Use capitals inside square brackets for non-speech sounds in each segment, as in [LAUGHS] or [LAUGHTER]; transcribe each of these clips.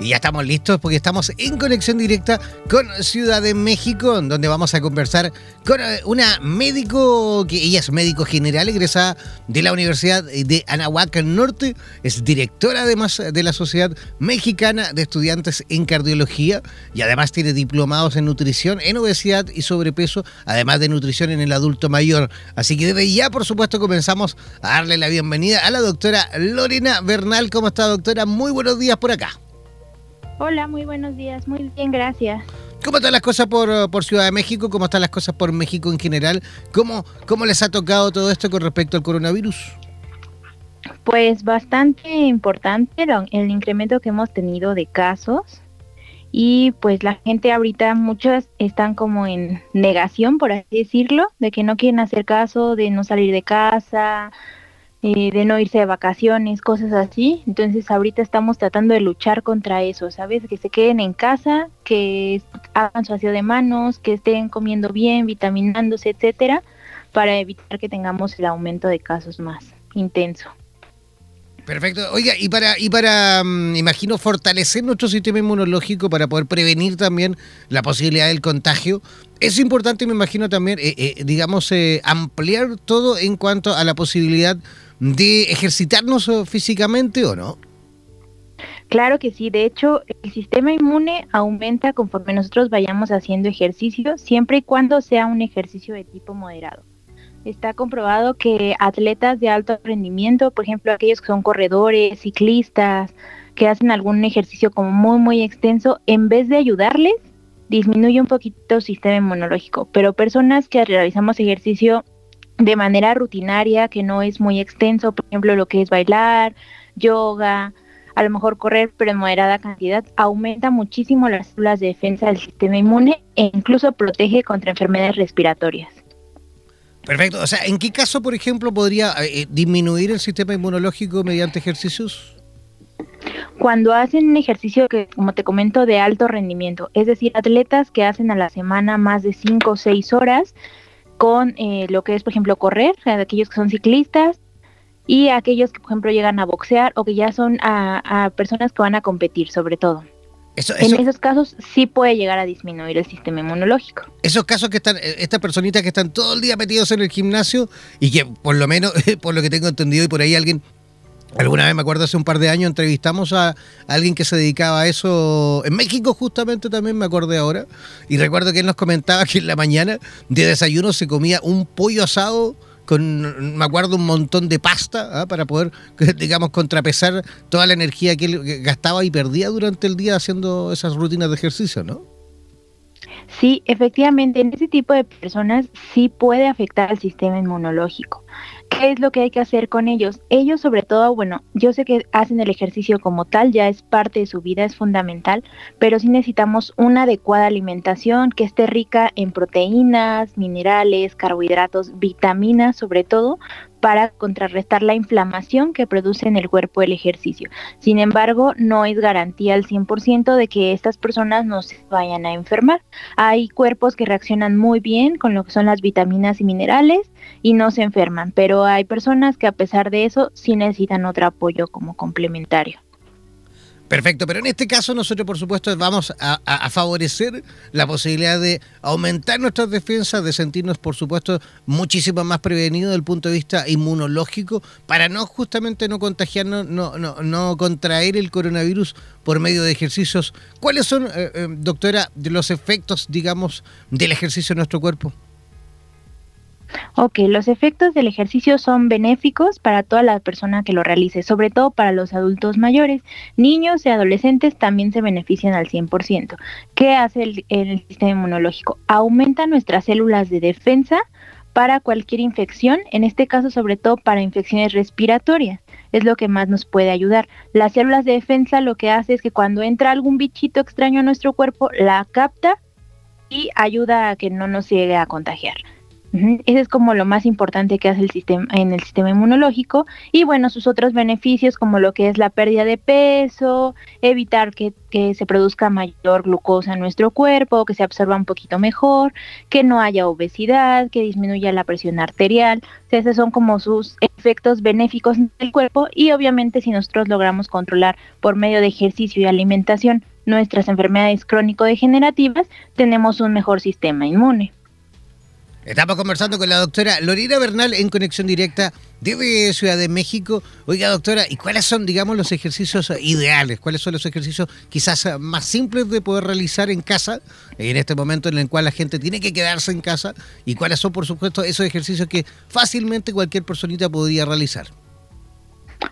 y ya estamos listos porque estamos en conexión directa con Ciudad de México, donde vamos a conversar con eh, una médico, que ella es médico general, egresada de la Universidad de Anahuac Norte, es directora además de la Sociedad Mexicana de Estudiantes en Cardiología y además tiene diplomados en nutrición, en obesidad y sobrepeso, además de nutrición en el adulto mayor. Así que desde ya, por supuesto, comenzamos a darle la bienvenida a la doctora Lorena Bernal. ¿Cómo está, doctora? Muy buenos días por acá. Hola, muy buenos días. Muy bien, gracias. ¿Cómo están las cosas por, por, Ciudad de México? ¿Cómo están las cosas por México en general? ¿Cómo, ¿Cómo les ha tocado todo esto con respecto al coronavirus? Pues bastante importante el incremento que hemos tenido de casos y pues la gente ahorita muchas están como en negación, por así decirlo, de que no quieren hacer caso, de no salir de casa, eh, de no irse de vacaciones, cosas así. Entonces ahorita estamos tratando de luchar contra eso, ¿sabes? Que se queden en casa, que hagan su aseo de manos, que estén comiendo bien, vitaminándose, etcétera, para evitar que tengamos el aumento de casos más intenso. Perfecto. Oiga, y para, y para mm, imagino, fortalecer nuestro sistema inmunológico para poder prevenir también la posibilidad del contagio, es importante, me imagino, también, eh, eh, digamos, ampliar todo en cuanto a la posibilidad de ejercitarnos físicamente o no? Claro que sí, de hecho el sistema inmune aumenta conforme nosotros vayamos haciendo ejercicio, siempre y cuando sea un ejercicio de tipo moderado. Está comprobado que atletas de alto rendimiento, por ejemplo aquellos que son corredores, ciclistas, que hacen algún ejercicio como muy muy extenso, en vez de ayudarles, disminuye un poquito el sistema inmunológico. Pero personas que realizamos ejercicio de manera rutinaria, que no es muy extenso, por ejemplo, lo que es bailar, yoga, a lo mejor correr, pero en moderada cantidad, aumenta muchísimo las células de defensa del sistema inmune e incluso protege contra enfermedades respiratorias. Perfecto. O sea, ¿en qué caso, por ejemplo, podría eh, eh, disminuir el sistema inmunológico mediante ejercicios? Cuando hacen un ejercicio que, como te comento, de alto rendimiento, es decir, atletas que hacen a la semana más de 5 o 6 horas, con eh, lo que es, por ejemplo, correr, aquellos que son ciclistas y aquellos que, por ejemplo, llegan a boxear o que ya son a, personas que van a competir, sobre todo. En esos casos sí puede llegar a disminuir el sistema inmunológico. Esos casos que están, eh, estas personitas que están todo el día metidos en el gimnasio y que por lo menos, [LAUGHS] por lo que tengo entendido y por ahí alguien Alguna vez me acuerdo hace un par de años entrevistamos a alguien que se dedicaba a eso en México justamente también me acordé ahora y recuerdo que él nos comentaba que en la mañana de desayuno se comía un pollo asado con, me acuerdo, un montón de pasta ¿ah? para poder, [LAUGHS] digamos, contrapesar toda la energía que él gastaba y perdía durante el día haciendo esas rutinas de ejercicio, ¿no? Sí, efectivamente, en ese tipo de personas sí puede afectar al sistema inmunológico. ¿Qué es lo que hay que hacer con ellos? Ellos sobre todo, bueno, yo sé que hacen el ejercicio como tal, ya es parte de su vida, es fundamental, pero sí necesitamos una adecuada alimentación que esté rica en proteínas, minerales, carbohidratos, vitaminas sobre todo, para contrarrestar la inflamación que produce en el cuerpo el ejercicio. Sin embargo, no es garantía al 100% de que estas personas no se vayan a enfermar. Hay cuerpos que reaccionan muy bien con lo que son las vitaminas y minerales y no se enferman, pero hay personas que a pesar de eso sí necesitan otro apoyo como complementario. Perfecto, pero en este caso nosotros por supuesto vamos a, favorecer la posibilidad de aumentar nuestras defensas, de sentirnos por supuesto muchísimo más prevenidos desde el punto de vista inmunológico para no justamente no contagiarnos, no, no, no contraer el coronavirus por medio de ejercicios. ¿Cuáles son, eh, eh, doctora, los efectos, digamos, del ejercicio en nuestro cuerpo? Ok, los efectos del ejercicio son benéficos para toda la persona que lo realice, sobre todo para los adultos mayores. Niños y adolescentes también se benefician al 100%. ¿Qué hace el, el sistema inmunológico? Aumenta nuestras células de defensa para cualquier infección, en este caso sobre todo para infecciones respiratorias. Es lo que más nos puede ayudar. Las células de defensa lo que hace es que cuando entra algún bichito extraño a nuestro cuerpo, la capta y ayuda a que no nos llegue a contagiar. Ese es como lo más importante que hace el sistema en el sistema inmunológico y bueno, sus otros beneficios como lo que es la pérdida de peso, evitar que, se produzca mayor glucosa en nuestro cuerpo, que se absorba un poquito mejor, que no haya obesidad, que disminuya la presión arterial. Esos son como sus efectos benéficos en el cuerpo y obviamente si nosotros logramos controlar por medio de ejercicio y alimentación nuestras enfermedades crónico-degenerativas, tenemos un mejor sistema inmune. Estamos conversando con la doctora Lorena Bernal en conexión directa desde Ciudad de México. Oiga, doctora, ¿y cuáles son, digamos, los ejercicios ideales? ¿Cuáles son los ejercicios quizás más simples de poder realizar en casa, en este momento en el cual la gente tiene que quedarse en casa? ¿Y cuáles son, por supuesto, esos ejercicios que fácilmente cualquier personita podría realizar?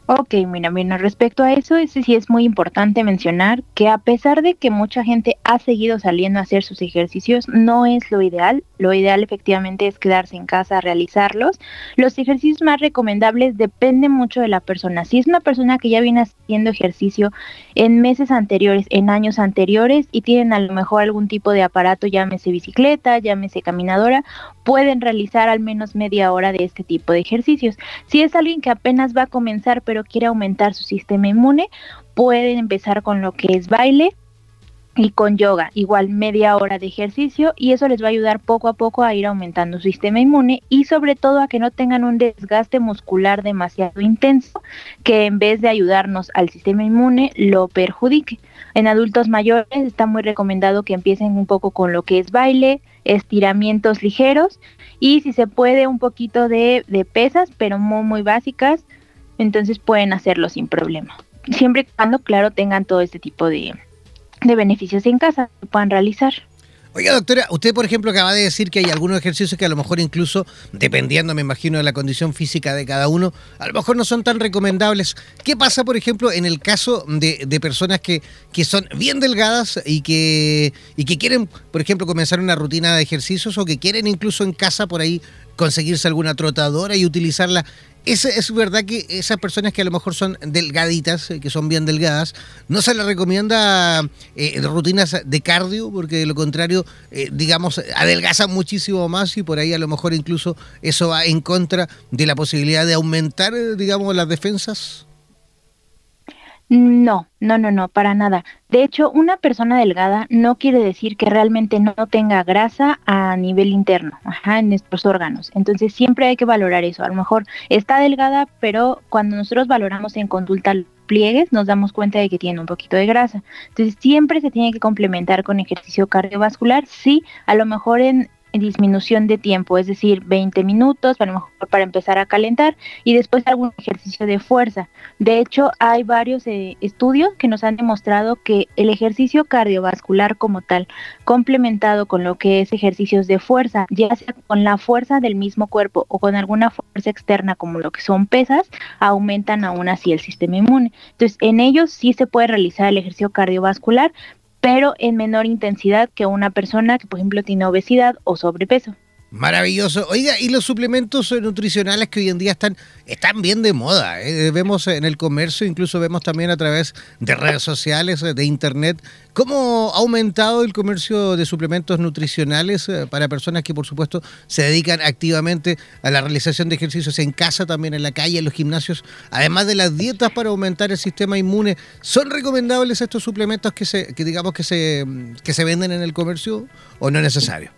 Ok, mira, mira, respecto a eso, sí es muy importante mencionar que a pesar de que mucha gente ha seguido saliendo a hacer sus ejercicios, no es lo ideal. Lo ideal efectivamente es quedarse en casa a realizarlos. Los ejercicios más recomendables dependen mucho de la persona. Si es una persona que ya viene haciendo ejercicio en meses anteriores, en años anteriores y tienen a lo mejor algún tipo de aparato, llámese bicicleta, llámese caminadora, pueden realizar al menos media hora de este tipo de ejercicios. Si es alguien que apenas va a comenzar pero quiere aumentar su sistema inmune, pueden empezar con lo que es baile y con yoga, igual media hora de ejercicio y eso les va a ayudar poco a poco a ir aumentando su sistema inmune y sobre todo a que no tengan un desgaste muscular demasiado intenso que en vez de ayudarnos al sistema inmune lo perjudique. En adultos mayores está muy recomendado que empiecen un poco con lo que es baile, estiramientos ligeros y si se puede un poquito de, pesas, pero muy básicas, entonces pueden hacerlo sin problema. Siempre y cuando, claro, tengan todo este tipo de, de beneficios en casa que puedan realizar. Oiga, doctora, usted, por ejemplo, acaba de decir que hay algunos ejercicios que a lo mejor incluso, dependiendo, me imagino, de la condición física de cada uno, a lo mejor no son tan recomendables. ¿Qué pasa, por ejemplo, en el caso de, de personas que, que, son bien delgadas y que, y que quieren, por ejemplo, comenzar una rutina de ejercicios o que quieren incluso en casa por ahí conseguirse alguna trotadora y utilizarla es, es verdad que esas personas que a lo mejor son delgaditas, eh, que son bien delgadas, no se les recomienda eh, rutinas de cardio, porque de lo contrario, eh, digamos, adelgazan muchísimo más y por ahí a lo mejor incluso eso va en contra de la posibilidad de aumentar, digamos, las defensas. No, no, no, no, para nada. De hecho, una persona delgada no quiere decir que realmente no tenga grasa a nivel interno, ajá, en nuestros órganos. Entonces siempre hay que valorar eso. A lo mejor está delgada, pero cuando nosotros valoramos en consulta pliegues, nos damos cuenta de que tiene un poquito de grasa. Entonces siempre se tiene que complementar con ejercicio cardiovascular. Sí, a lo mejor en disminución de tiempo, es decir, 20 minutos, mejor para empezar a calentar y después algún ejercicio de fuerza. De hecho, hay varios eh, estudios que nos han demostrado que el ejercicio cardiovascular como tal, complementado con lo que es ejercicios de fuerza, ya sea con la fuerza del mismo cuerpo o con alguna fuerza externa como lo que son pesas, aumentan aún así el sistema inmune. Entonces, en ellos sí se puede realizar el ejercicio cardiovascular, pero en menor intensidad que una persona que, por ejemplo, tiene obesidad o sobrepeso. Maravilloso. Oiga, y los suplementos nutricionales que hoy en día están, están bien de moda. ¿eh? Vemos en el comercio, incluso vemos también a través de redes sociales, de internet, cómo ha aumentado el comercio de suplementos nutricionales eh, para personas que, por supuesto, se dedican activamente a la realización de ejercicios en casa, también en la calle, en los gimnasios, además de las dietas para aumentar el sistema inmune. ¿Son recomendables estos suplementos que se, que digamos que se, que se venden en el comercio o no es necesario?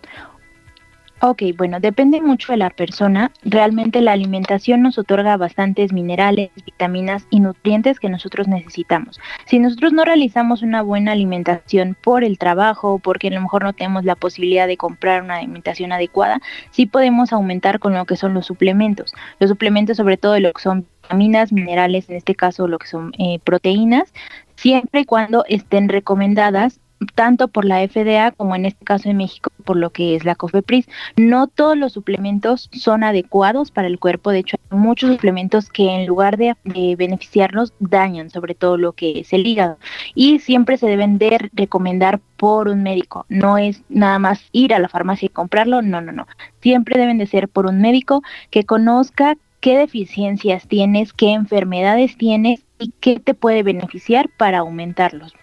Ok, bueno, depende mucho de la persona. Realmente la alimentación nos otorga bastantes minerales, vitaminas y nutrientes que nosotros necesitamos. Si nosotros no realizamos una buena alimentación por el trabajo, porque a lo mejor no tenemos la posibilidad de comprar una alimentación adecuada, sí podemos aumentar con lo que son los suplementos. Los suplementos sobre todo lo que son vitaminas, minerales, en este caso lo que son eh, proteínas, siempre y cuando estén recomendadas tanto por la FDA como en este caso en México por lo que es la COFEPRIS. No todos los suplementos son adecuados para el cuerpo, de hecho hay muchos suplementos que en lugar de, beneficiarnos dañan sobre todo lo que es el hígado y siempre se deben de recomendar por un médico, no es nada más ir a la farmacia y comprarlo, no, no, no, siempre deben de ser por un médico que conozca qué deficiencias tienes, qué enfermedades tienes y qué te puede beneficiar para aumentarlos.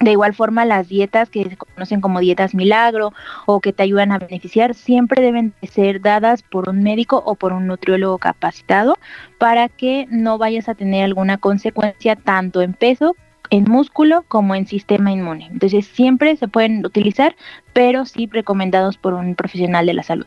De igual forma, las dietas que se conocen como dietas milagro o que te ayudan a beneficiar siempre deben ser dadas por un médico o por un nutriólogo capacitado para que no vayas a tener alguna consecuencia tanto en peso, en músculo como en sistema inmune. Entonces siempre se pueden utilizar, pero sí recomendados por un profesional de la salud.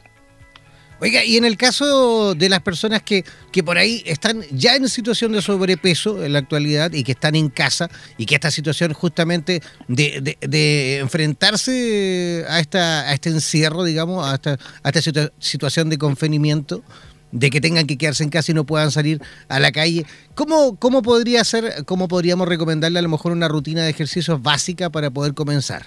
Oiga, y en el caso de las personas que, que por ahí están ya en situación de sobrepeso en la actualidad y que están en casa y que esta situación justamente de, de, enfrentarse a, esta, a este encierro, digamos, a esta, a esta situación de confinamiento, de que tengan que quedarse en casa y no puedan salir a la calle. ¿Cómo, cómo podría ser, cómo podríamos recomendarle a lo mejor una rutina de ejercicios básica para poder comenzar?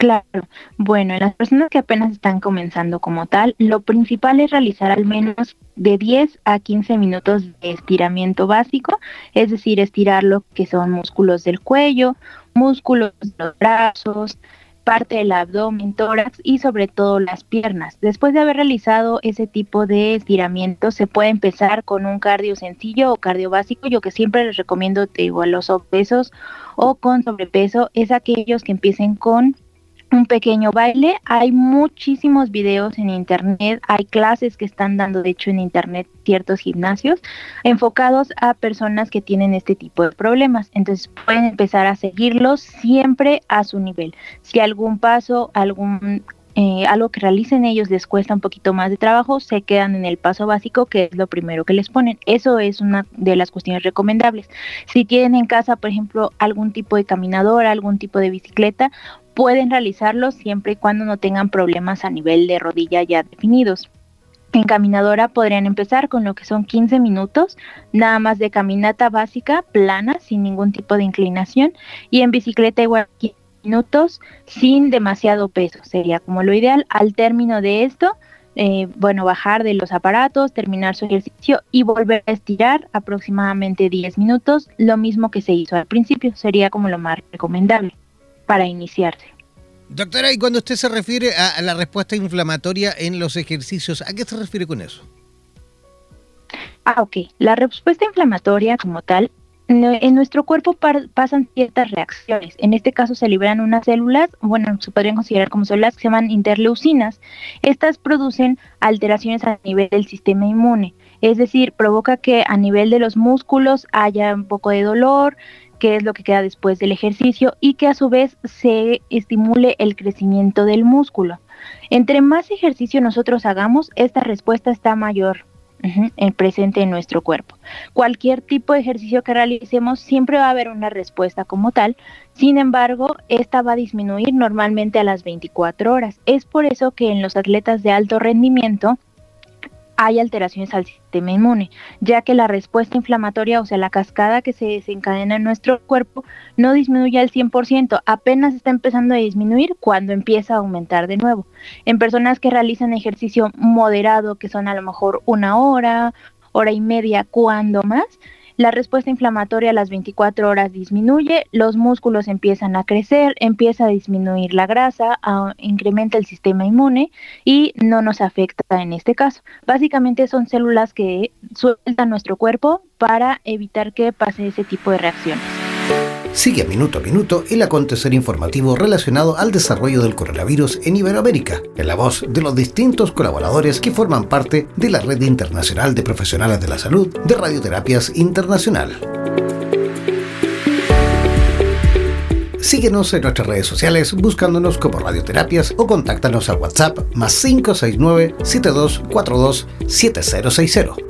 Claro, bueno, en las personas que apenas están comenzando como tal, lo principal es realizar al menos de 10 a 15 minutos de estiramiento básico, es decir, estirar lo que son músculos del cuello, músculos de los brazos, parte del abdomen, tórax y sobre todo las piernas. Después de haber realizado ese tipo de estiramiento, se puede empezar con un cardio sencillo o cardio básico. Yo que siempre les recomiendo, te digo, a los obesos o con sobrepeso, es aquellos que empiecen con un pequeño baile. Hay muchísimos videos en internet, hay clases que están dando de hecho en internet ciertos gimnasios enfocados a personas que tienen este tipo de problemas. Entonces pueden empezar a seguirlos siempre a su nivel. Si algún paso, algún eh, algo que realicen ellos les cuesta un poquito más de trabajo, se quedan en el paso básico, que es lo primero que les ponen. Eso es una de las cuestiones recomendables. Si tienen en casa, por ejemplo, algún tipo de caminadora, algún tipo de bicicleta, pueden realizarlo siempre y cuando no tengan problemas a nivel de rodilla ya definidos. En caminadora podrían empezar con lo que son 15 minutos, nada más de caminata básica, plana, sin ningún tipo de inclinación, y en bicicleta igual 15 minutos, sin demasiado peso, sería como lo ideal. Al término de esto, eh, bueno, bajar de los aparatos, terminar su ejercicio y volver a estirar aproximadamente 10 minutos, lo mismo que se hizo al principio, sería como lo más recomendable para iniciarse. Doctora, y cuando usted se refiere a la respuesta inflamatoria en los ejercicios, ¿a qué se refiere con eso? Ah, ok. La respuesta inflamatoria como tal, en nuestro cuerpo pasan ciertas reacciones. En este caso se liberan unas células, bueno, se podrían considerar como células que se llaman interleucinas. Estas producen alteraciones a nivel del sistema inmune. Es decir, provoca que a nivel de los músculos haya un poco de dolor, qué es lo que queda después del ejercicio y que a su vez se estimule el crecimiento del músculo. Entre más ejercicio nosotros hagamos, esta respuesta está mayor en presente en nuestro cuerpo. Cualquier tipo de ejercicio que realicemos siempre va a haber una respuesta como tal, sin embargo, esta va a disminuir normalmente a las 24 horas. Es por eso que en los atletas de alto rendimiento hay alteraciones al sistema inmune, ya que la respuesta inflamatoria, o sea, la cascada que se desencadena en nuestro cuerpo, no disminuye al 100%, apenas está empezando a disminuir cuando empieza a aumentar de nuevo. En personas que realizan ejercicio moderado, que son a lo mejor una hora, hora y media, cuando más, la respuesta inflamatoria a las 24 horas disminuye, los músculos empiezan a crecer, empieza a disminuir la grasa, incrementa el sistema inmune y no nos afecta en este caso. Básicamente son células que sueltan nuestro cuerpo para evitar que pase ese tipo de reacciones. Sigue minuto a minuto el acontecer informativo relacionado al desarrollo del coronavirus en Iberoamérica, en la voz de los distintos colaboradores que forman parte de la Red Internacional de Profesionales de la Salud de Radioterapias Internacional. Síguenos en nuestras redes sociales buscándonos como Radioterapias o contáctanos al WhatsApp más 569 7242 7060.